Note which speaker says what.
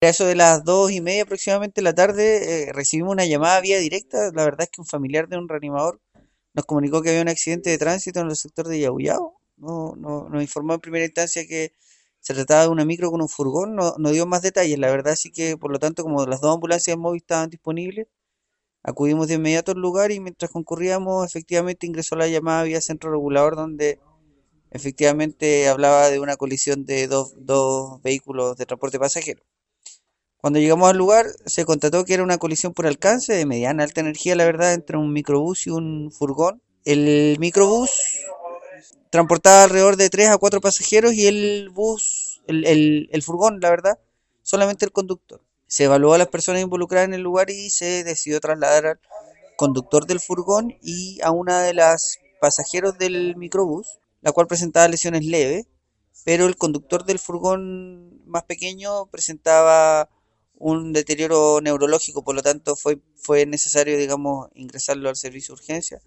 Speaker 1: A eso de las dos y media aproximadamente de la tarde eh, recibimos una llamada vía directa. La verdad es que un familiar de un reanimador nos comunicó que había un accidente de tránsito en el sector de Yauyao. No, no, nos informó en primera instancia que se trataba de una micro con un furgón, no, no dio más detalles. La verdad sí que, por lo tanto, como las dos ambulancias móviles estaban disponibles, acudimos de inmediato al lugar y mientras concurríamos, efectivamente ingresó la llamada vía centro regulador donde efectivamente hablaba de una colisión de dos, dos vehículos de transporte pasajero. Cuando llegamos al lugar, se constató que era una colisión por alcance de mediana alta energía, la verdad, entre un microbús y un furgón. El microbús transportaba alrededor de 3 a 4 pasajeros y el bus, el, el, el furgón, la verdad, solamente el conductor. Se evaluó a las personas involucradas en el lugar y se decidió trasladar al conductor del furgón y a una de las pasajeros del microbús, la cual presentaba lesiones leves, pero el conductor del furgón más pequeño presentaba un deterioro neurológico, por lo tanto fue, fue necesario, digamos, ingresarlo al servicio de urgencia